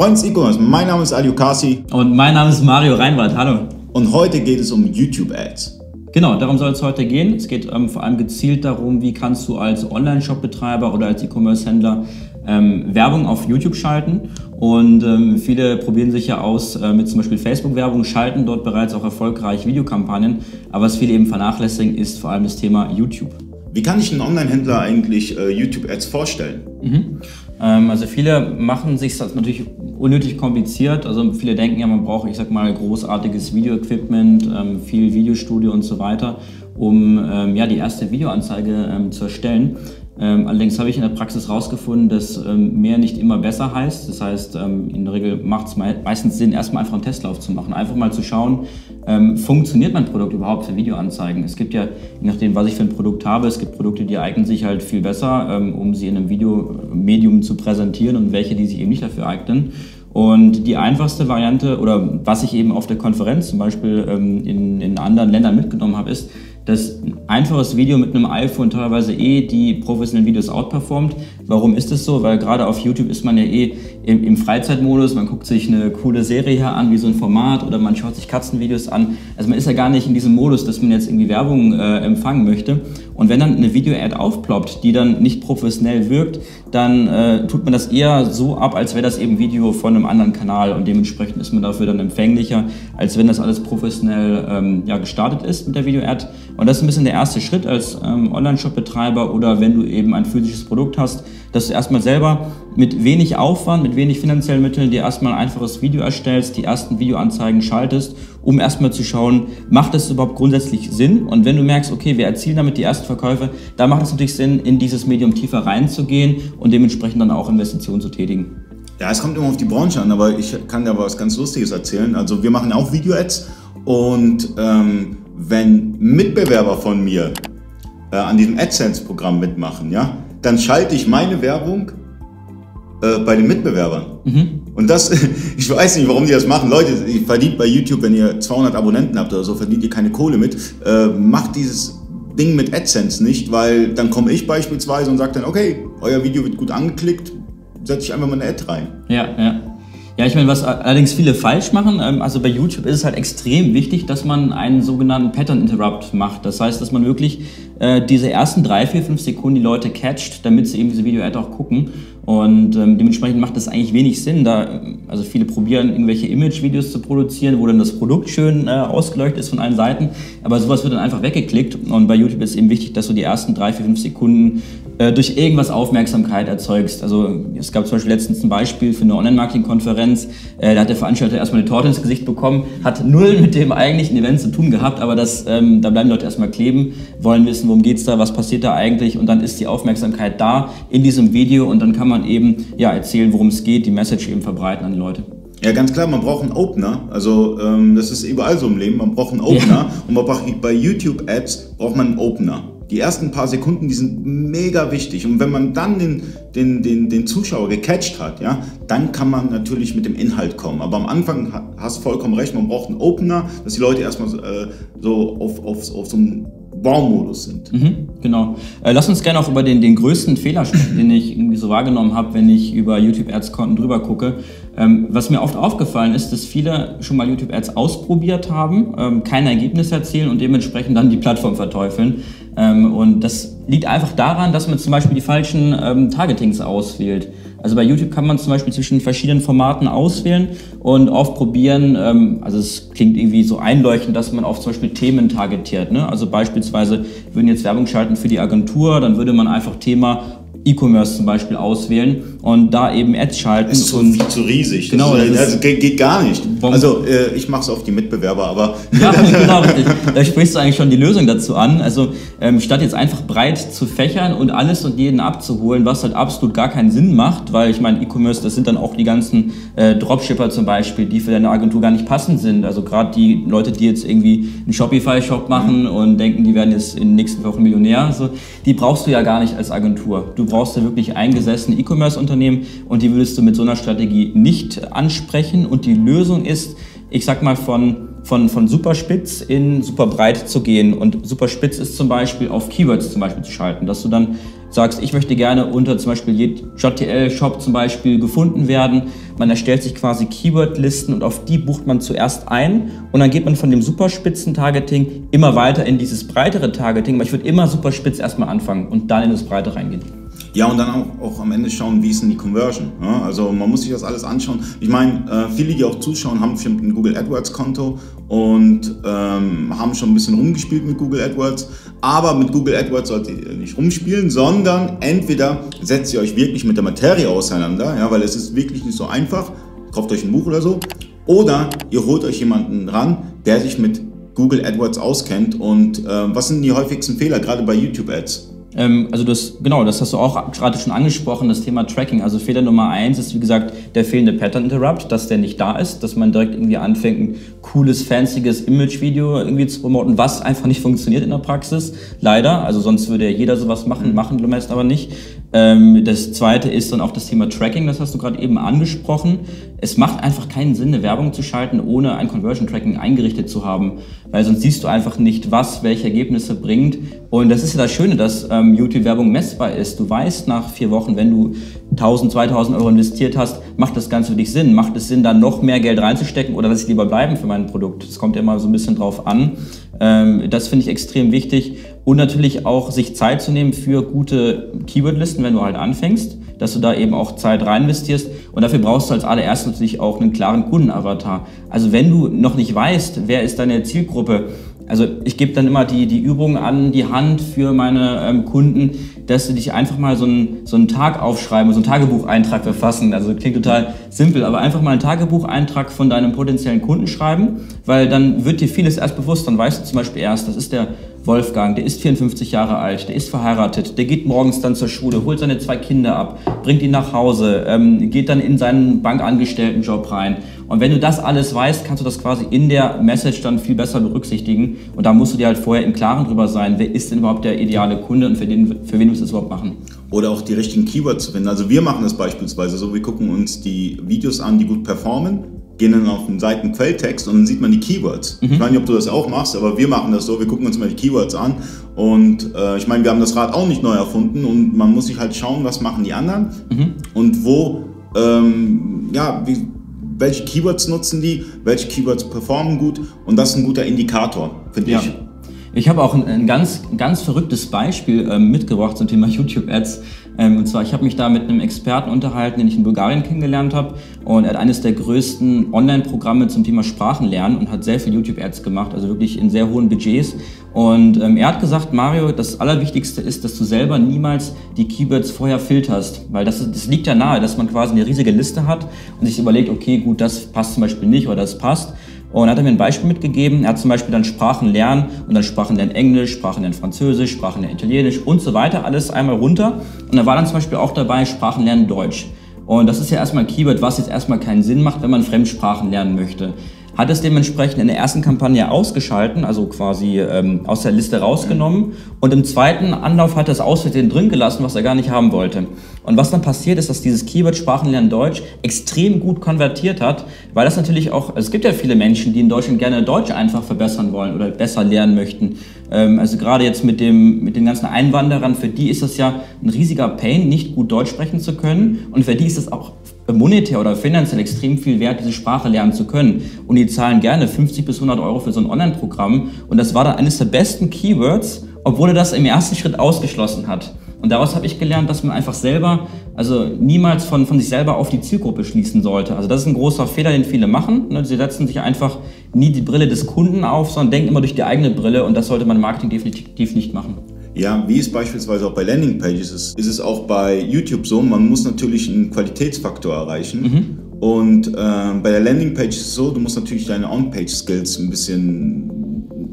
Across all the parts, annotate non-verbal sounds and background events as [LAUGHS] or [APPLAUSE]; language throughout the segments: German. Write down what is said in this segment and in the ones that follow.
Freundes E-Commerce, mein Name ist Aliu Kasi. Und mein Name ist Mario Reinwald. Hallo. Und heute geht es um YouTube-Ads. Genau, darum soll es heute gehen. Es geht ähm, vor allem gezielt darum, wie kannst du als Online-Shop-Betreiber oder als E-Commerce-Händler ähm, Werbung auf YouTube schalten. Und ähm, viele probieren sich ja aus äh, mit zum Beispiel Facebook-Werbung, schalten dort bereits auch erfolgreich Videokampagnen. Aber was viele eben vernachlässigen, ist vor allem das Thema YouTube. Wie kann ich einen Online-Händler eigentlich äh, YouTube-Ads vorstellen? Mhm. Ähm, also viele machen sich das natürlich unnötig kompliziert. Also viele denken ja, man braucht, ich sag mal, großartiges Video-Equipment, ähm, viel Videostudio und so weiter, um ähm, ja, die erste Videoanzeige ähm, zu erstellen. Ähm, allerdings habe ich in der Praxis herausgefunden, dass ähm, mehr nicht immer besser heißt. Das heißt, ähm, in der Regel macht es me meistens Sinn, erstmal einfach einen Testlauf zu machen. Einfach mal zu schauen, ähm, funktioniert mein Produkt überhaupt für Videoanzeigen? Es gibt ja, je nachdem, was ich für ein Produkt habe, es gibt Produkte, die eignen sich halt viel besser, um sie in einem Videomedium zu präsentieren und welche, die sich eben nicht dafür eignen. Und die einfachste Variante oder was ich eben auf der Konferenz zum Beispiel ähm, in, in anderen Ländern mitgenommen habe, ist, dass ein einfaches Video mit einem iPhone teilweise eh die professionellen Videos outperformt. Warum ist das so? Weil gerade auf YouTube ist man ja eh im, im, Freizeitmodus, man guckt sich eine coole Serie an, wie so ein Format, oder man schaut sich Katzenvideos an. Also man ist ja gar nicht in diesem Modus, dass man jetzt irgendwie Werbung äh, empfangen möchte. Und wenn dann eine Video-Ad aufploppt, die dann nicht professionell wirkt, dann äh, tut man das eher so ab, als wäre das eben Video von einem anderen Kanal und dementsprechend ist man dafür dann empfänglicher, als wenn das alles professionell ähm, ja, gestartet ist mit der Video-Ad. Und das ist ein bisschen der erste Schritt als ähm, Online-Shop-Betreiber oder wenn du eben ein physisches Produkt hast, dass du erstmal selber mit wenig Aufwand, mit wenig finanziellen Mitteln dir erstmal ein einfaches Video erstellst, die ersten Videoanzeigen schaltest, um erstmal zu schauen, macht das überhaupt grundsätzlich Sinn? Und wenn du merkst, okay, wir erzielen damit die ersten Verkäufe, dann macht es natürlich Sinn, in dieses Medium tiefer reinzugehen und dementsprechend dann auch Investitionen zu tätigen. Ja, es kommt immer auf die Branche an, aber ich kann dir was ganz Lustiges erzählen. Also wir machen auch Video-Ads und ähm, wenn Mitbewerber von mir äh, an diesem AdSense-Programm mitmachen, ja, dann schalte ich meine Werbung äh, bei den Mitbewerbern. Mhm. Und das, [LAUGHS] ich weiß nicht, warum die das machen. Leute, ihr verdient bei YouTube, wenn ihr 200 Abonnenten habt oder so, verdient ihr keine Kohle mit. Äh, macht dieses Ding mit AdSense nicht, weil dann komme ich beispielsweise und sage dann, okay, euer Video wird gut angeklickt, setze ich einfach mal eine Ad rein. Ja, ja. Ja, ich meine, was allerdings viele falsch machen, ähm, also bei YouTube ist es halt extrem wichtig, dass man einen sogenannten Pattern Interrupt macht. Das heißt, dass man wirklich äh, diese ersten drei, vier, fünf Sekunden die Leute catcht, damit sie eben diese Video-Ad auch gucken. Und ähm, dementsprechend macht das eigentlich wenig Sinn, da, also viele probieren irgendwelche Image-Videos zu produzieren, wo dann das Produkt schön äh, ausgeleuchtet ist von allen Seiten, aber sowas wird dann einfach weggeklickt. Und bei YouTube ist eben wichtig, dass du die ersten drei, vier, fünf Sekunden äh, durch irgendwas Aufmerksamkeit erzeugst. Also es gab zum Beispiel letztens ein Beispiel für eine Online-Marketing-Konferenz, äh, da hat der Veranstalter erstmal eine Torte ins Gesicht bekommen, hat null [LAUGHS] mit dem eigentlichen Event zu tun gehabt, aber das, ähm, da bleiben Leute erstmal kleben, wollen wissen, worum geht's da, was passiert da eigentlich und dann ist die Aufmerksamkeit da in diesem Video und dann kann man eben ja, erzählen, worum es geht, die Message eben verbreiten an die Leute. Ja, ganz klar, man braucht einen Opener. Also ähm, das ist überall so im Leben. Man braucht einen Opener ja. und man braucht, bei YouTube-Ads braucht man einen Opener. Die ersten paar Sekunden, die sind mega wichtig. Und wenn man dann den, den, den, den Zuschauer gecatcht hat, ja, dann kann man natürlich mit dem Inhalt kommen. Aber am Anfang hast du vollkommen recht, man braucht einen Opener, dass die Leute erstmal äh, so auf, auf, auf so einem Baumodus sind. Mhm, genau. Äh, lass uns gerne auch über den, den größten Fehler sprechen, den ich irgendwie so wahrgenommen habe, wenn ich über YouTube-Ads-Konten drüber gucke. Ähm, was mir oft aufgefallen ist, dass viele schon mal YouTube-Ads ausprobiert haben, ähm, keine Ergebnisse erzielen und dementsprechend dann die Plattform verteufeln. Ähm, und das liegt einfach daran, dass man zum Beispiel die falschen ähm, Targetings auswählt. Also bei YouTube kann man zum Beispiel zwischen verschiedenen Formaten auswählen und oft probieren, ähm, also es klingt irgendwie so einleuchtend, dass man auf zum Beispiel Themen targetiert. Ne? Also beispielsweise würden jetzt Werbung schalten für die Agentur, dann würde man einfach Thema E-Commerce zum Beispiel auswählen und da eben Ads schalten. Das ist zu, viel zu riesig. Genau, das, das, das geht, geht, gar nicht. Also äh, ich mache es auf die Mitbewerber, aber... Ja, [LAUGHS] genau, richtig. Da sprichst du eigentlich schon die Lösung dazu an. Also ähm, statt jetzt einfach breit zu fächern und alles und jeden abzuholen, was halt absolut gar keinen Sinn macht, weil ich meine, E-Commerce, das sind dann auch die ganzen äh, Dropshipper zum Beispiel, die für deine Agentur gar nicht passend sind. Also gerade die Leute, die jetzt irgendwie einen Shopify-Shop machen mhm. und denken, die werden jetzt in den nächsten Wochen Millionär, so, die brauchst du ja gar nicht als Agentur. Du brauchst ja wirklich eingesessene E-Commerce-Unternehmen und die würdest du mit so einer Strategie nicht ansprechen. Und die Lösung ist, ich sag mal, von, von, von super spitz in super breit zu gehen. Und super spitz ist zum Beispiel auf Keywords zum Beispiel zu schalten, dass du dann sagst, ich möchte gerne unter zum Beispiel JTL-Shop zum Beispiel gefunden werden, Man erstellt sich quasi Keyword-Listen und auf die bucht man zuerst ein und dann geht man von dem Superspitzen-Targeting immer weiter in dieses breitere Targeting. Aber ich würde immer superspitz erstmal anfangen und dann in das Breite reingehen. Ja, und dann auch, auch am Ende schauen, wie ist denn die Conversion. Ja, also man muss sich das alles anschauen. Ich meine, äh, viele, die auch zuschauen, haben bestimmt ein Google AdWords-Konto und ähm, haben schon ein bisschen rumgespielt mit Google AdWords. Aber mit Google AdWords solltet ihr nicht rumspielen, sondern entweder setzt ihr euch wirklich mit der Materie auseinander, ja, weil es ist wirklich nicht so einfach. Kauft euch ein Buch oder so. Oder ihr holt euch jemanden ran, der sich mit Google AdWords auskennt. Und äh, was sind die häufigsten Fehler, gerade bei YouTube-Ads? Ähm, also das, genau, das hast du auch gerade schon angesprochen, das Thema Tracking. Also Fehler Nummer eins ist, wie gesagt, der fehlende Pattern Interrupt, dass der nicht da ist, dass man direkt irgendwie anfängt, ein cooles, fancyes Image-Video irgendwie zu promoten, was einfach nicht funktioniert in der Praxis. Leider. Also sonst würde ja jeder sowas machen, machen die meisten aber nicht. Ähm, das zweite ist dann auch das Thema Tracking, das hast du gerade eben angesprochen. Es macht einfach keinen Sinn, eine Werbung zu schalten, ohne ein Conversion Tracking eingerichtet zu haben, weil sonst siehst du einfach nicht, was welche Ergebnisse bringt. Und das ist ja das Schöne, dass ähm, YouTube-Werbung messbar ist. Du weißt nach vier Wochen, wenn du 1000, 2000 Euro investiert hast, macht das Ganze für dich Sinn? Macht es Sinn, da noch mehr Geld reinzustecken oder lass ich lieber bleiben für mein Produkt? Das kommt ja immer so ein bisschen drauf an. Ähm, das finde ich extrem wichtig. Und natürlich auch sich Zeit zu nehmen für gute Keywordlisten, wenn du halt anfängst, dass du da eben auch Zeit rein investierst. Und dafür brauchst du als allererstes natürlich auch einen klaren Kundenavatar. Also wenn du noch nicht weißt, wer ist deine Zielgruppe, also ich gebe dann immer die, die Übung an die Hand für meine ähm, Kunden, dass sie dich einfach mal so einen, so einen Tag aufschreiben, so einen Tagebucheintrag verfassen. Also klingt total simpel, aber einfach mal einen Tagebucheintrag von deinem potenziellen Kunden schreiben, weil dann wird dir vieles erst bewusst. Dann weißt du zum Beispiel erst, das ist der Wolfgang, der ist 54 Jahre alt, der ist verheiratet, der geht morgens dann zur Schule, holt seine zwei Kinder ab, bringt ihn nach Hause, ähm, geht dann in seinen Bankangestelltenjob rein. Und wenn du das alles weißt, kannst du das quasi in der Message dann viel besser berücksichtigen. Und da musst du dir halt vorher im Klaren drüber sein, wer ist denn überhaupt der ideale Kunde und für, den, für wen du das überhaupt machen. Oder auch die richtigen Keywords zu finden. Also wir machen das beispielsweise so, wir gucken uns die Videos an, die gut performen gehen dann auf den Seiten Quelltext und dann sieht man die Keywords. Mhm. Ich weiß nicht, ob du das auch machst, aber wir machen das so. Wir gucken uns mal die Keywords an und äh, ich meine, wir haben das Rad auch nicht neu erfunden und man muss sich halt schauen, was machen die anderen mhm. und wo, ähm, ja, wie, welche Keywords nutzen die, welche Keywords performen gut und das ist ein guter Indikator, finde ja. ich. Ich habe auch ein, ein, ganz, ganz verrücktes Beispiel ähm, mitgebracht zum Thema [LAUGHS] YouTube-Ads. Ähm, und zwar, ich habe mich da mit einem Experten unterhalten, den ich in Bulgarien kennengelernt habe. Und er hat eines der größten Online-Programme zum Thema Sprachenlernen und hat sehr viel YouTube-Ads gemacht, also wirklich in sehr hohen Budgets. Und ähm, er hat gesagt, Mario, das Allerwichtigste ist, dass du selber niemals die Keywords vorher filterst, weil das, das liegt ja nahe, dass man quasi eine riesige Liste hat und sich überlegt, okay, gut, das passt zum Beispiel nicht oder das passt. Und er hat mir ein Beispiel mitgegeben. Er hat zum Beispiel dann Sprachen lernen und dann Sprachen lernen Englisch, Sprachen lernen Französisch, Sprachen lernen Italienisch und so weiter, alles einmal runter. Und da war dann zum Beispiel auch dabei Sprachen lernen Deutsch. Und das ist ja erstmal ein Keyword, was jetzt erstmal keinen Sinn macht, wenn man Fremdsprachen lernen möchte hat es dementsprechend in der ersten Kampagne ausgeschalten, also quasi ähm, aus der Liste rausgenommen und im zweiten Anlauf hat er es aus Versehen drin gelassen, was er gar nicht haben wollte. Und was dann passiert ist, dass dieses Keyword Sprachenlernen Deutsch extrem gut konvertiert hat, weil das natürlich auch, es gibt ja viele Menschen, die in Deutschland gerne Deutsch einfach verbessern wollen oder besser lernen möchten. Ähm, also gerade jetzt mit, dem, mit den ganzen Einwanderern, für die ist es ja ein riesiger Pain, nicht gut Deutsch sprechen zu können und für die ist es auch monetär oder finanziell extrem viel wert, diese Sprache lernen zu können. Und die zahlen gerne 50 bis 100 Euro für so ein Online-Programm. Und das war dann eines der besten Keywords, obwohl er das im ersten Schritt ausgeschlossen hat. Und daraus habe ich gelernt, dass man einfach selber, also niemals von, von sich selber auf die Zielgruppe schließen sollte. Also das ist ein großer Fehler, den viele machen. Ne? Sie setzen sich einfach nie die Brille des Kunden auf, sondern denken immer durch die eigene Brille und das sollte man im Marketing definitiv nicht machen. Ja, wie es beispielsweise auch bei Landingpages ist, ist es auch bei YouTube so, man muss natürlich einen Qualitätsfaktor erreichen. Mhm. Und äh, bei der Landingpage ist es so, du musst natürlich deine On-Page-Skills ein bisschen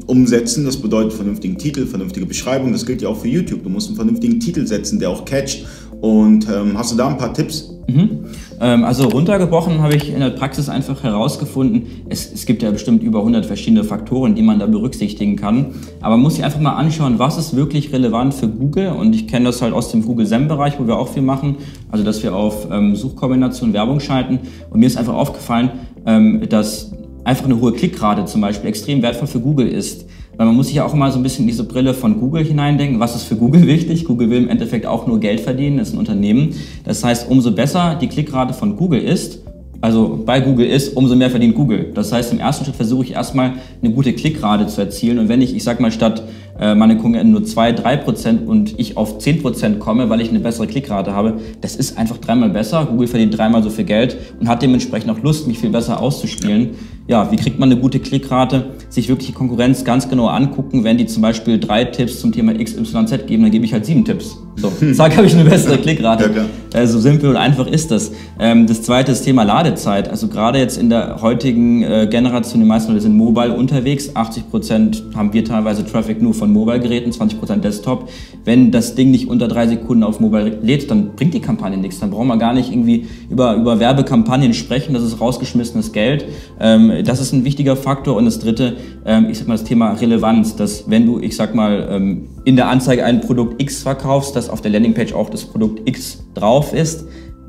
umsetzen. Das bedeutet vernünftigen Titel, vernünftige Beschreibung. Das gilt ja auch für YouTube. Du musst einen vernünftigen Titel setzen, der auch catcht. Und ähm, hast du da ein paar Tipps? Mhm. Ähm, also runtergebrochen habe ich in der Praxis einfach herausgefunden, es, es gibt ja bestimmt über 100 verschiedene Faktoren, die man da berücksichtigen kann. Aber man muss sich einfach mal anschauen, was ist wirklich relevant für Google. Und ich kenne das halt aus dem Google SEM-Bereich, wo wir auch viel machen. Also dass wir auf ähm, Suchkombination Werbung schalten. Und mir ist einfach aufgefallen, ähm, dass einfach eine hohe Klickrate zum Beispiel extrem wertvoll für Google ist. Weil man muss sich ja auch immer so ein bisschen in diese Brille von Google hineindenken. Was ist für Google wichtig? Google will im Endeffekt auch nur Geld verdienen, ist ein Unternehmen. Das heißt, umso besser die Klickrate von Google ist, also bei Google ist, umso mehr verdient Google. Das heißt, im ersten Schritt versuche ich erstmal eine gute Klickrate zu erzielen. Und wenn ich, ich sag mal, statt äh, meine Konkurrenten nur 2, 3 Prozent und ich auf 10 Prozent komme, weil ich eine bessere Klickrate habe, das ist einfach dreimal besser. Google verdient dreimal so viel Geld und hat dementsprechend auch Lust, mich viel besser auszuspielen. Ja, wie kriegt man eine gute Klickrate? Sich wirklich die Konkurrenz ganz genau angucken. Wenn die zum Beispiel drei Tipps zum Thema XYZ geben, dann gebe ich halt sieben Tipps. So, zack, habe ich eine bessere Klickrate. Ja, äh, so simpel und einfach ist das. Ähm, das zweite ist Thema Ladezeit. Also gerade jetzt in der heutigen äh, Generation, die meisten Leute sind mobile unterwegs. 80 Prozent haben wir teilweise Traffic nur von Mobile-Geräten, 20 Prozent Desktop. Wenn das Ding nicht unter drei Sekunden auf Mobile lädt, dann bringt die Kampagne nichts. Dann brauchen wir gar nicht irgendwie über, über Werbekampagnen sprechen. Das ist rausgeschmissenes Geld. Ähm, das ist ein wichtiger Faktor. Und das dritte, ähm, ich sag mal, das Thema Relevanz. Dass wenn du, ich sag mal, ähm, in der Anzeige ein Produkt X verkaufst, dass auf der Landingpage auch das Produkt X drauf ist.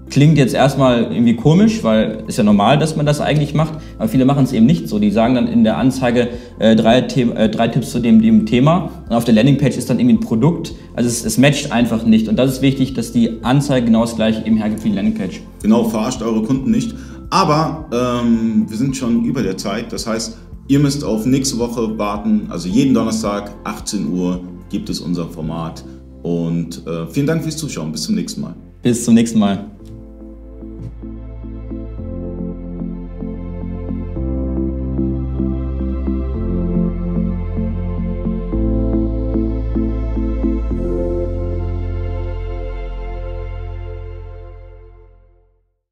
Klingt jetzt erstmal irgendwie komisch, weil ist ja normal, dass man das eigentlich macht, aber viele machen es eben nicht so. Die sagen dann in der Anzeige äh, drei, äh, drei Tipps zu dem, dem Thema und auf der Landingpage ist dann irgendwie ein Produkt. Also es, es matcht einfach nicht und das ist wichtig, dass die Anzeige genau das gleiche eben hergibt wie die Landingpage. Genau, verarscht eure Kunden nicht. Aber ähm, wir sind schon über der Zeit, das heißt, ihr müsst auf nächste Woche warten, also jeden Donnerstag, 18 Uhr gibt es unser Format. Und äh, vielen Dank fürs Zuschauen. Bis zum nächsten Mal. Bis zum nächsten Mal.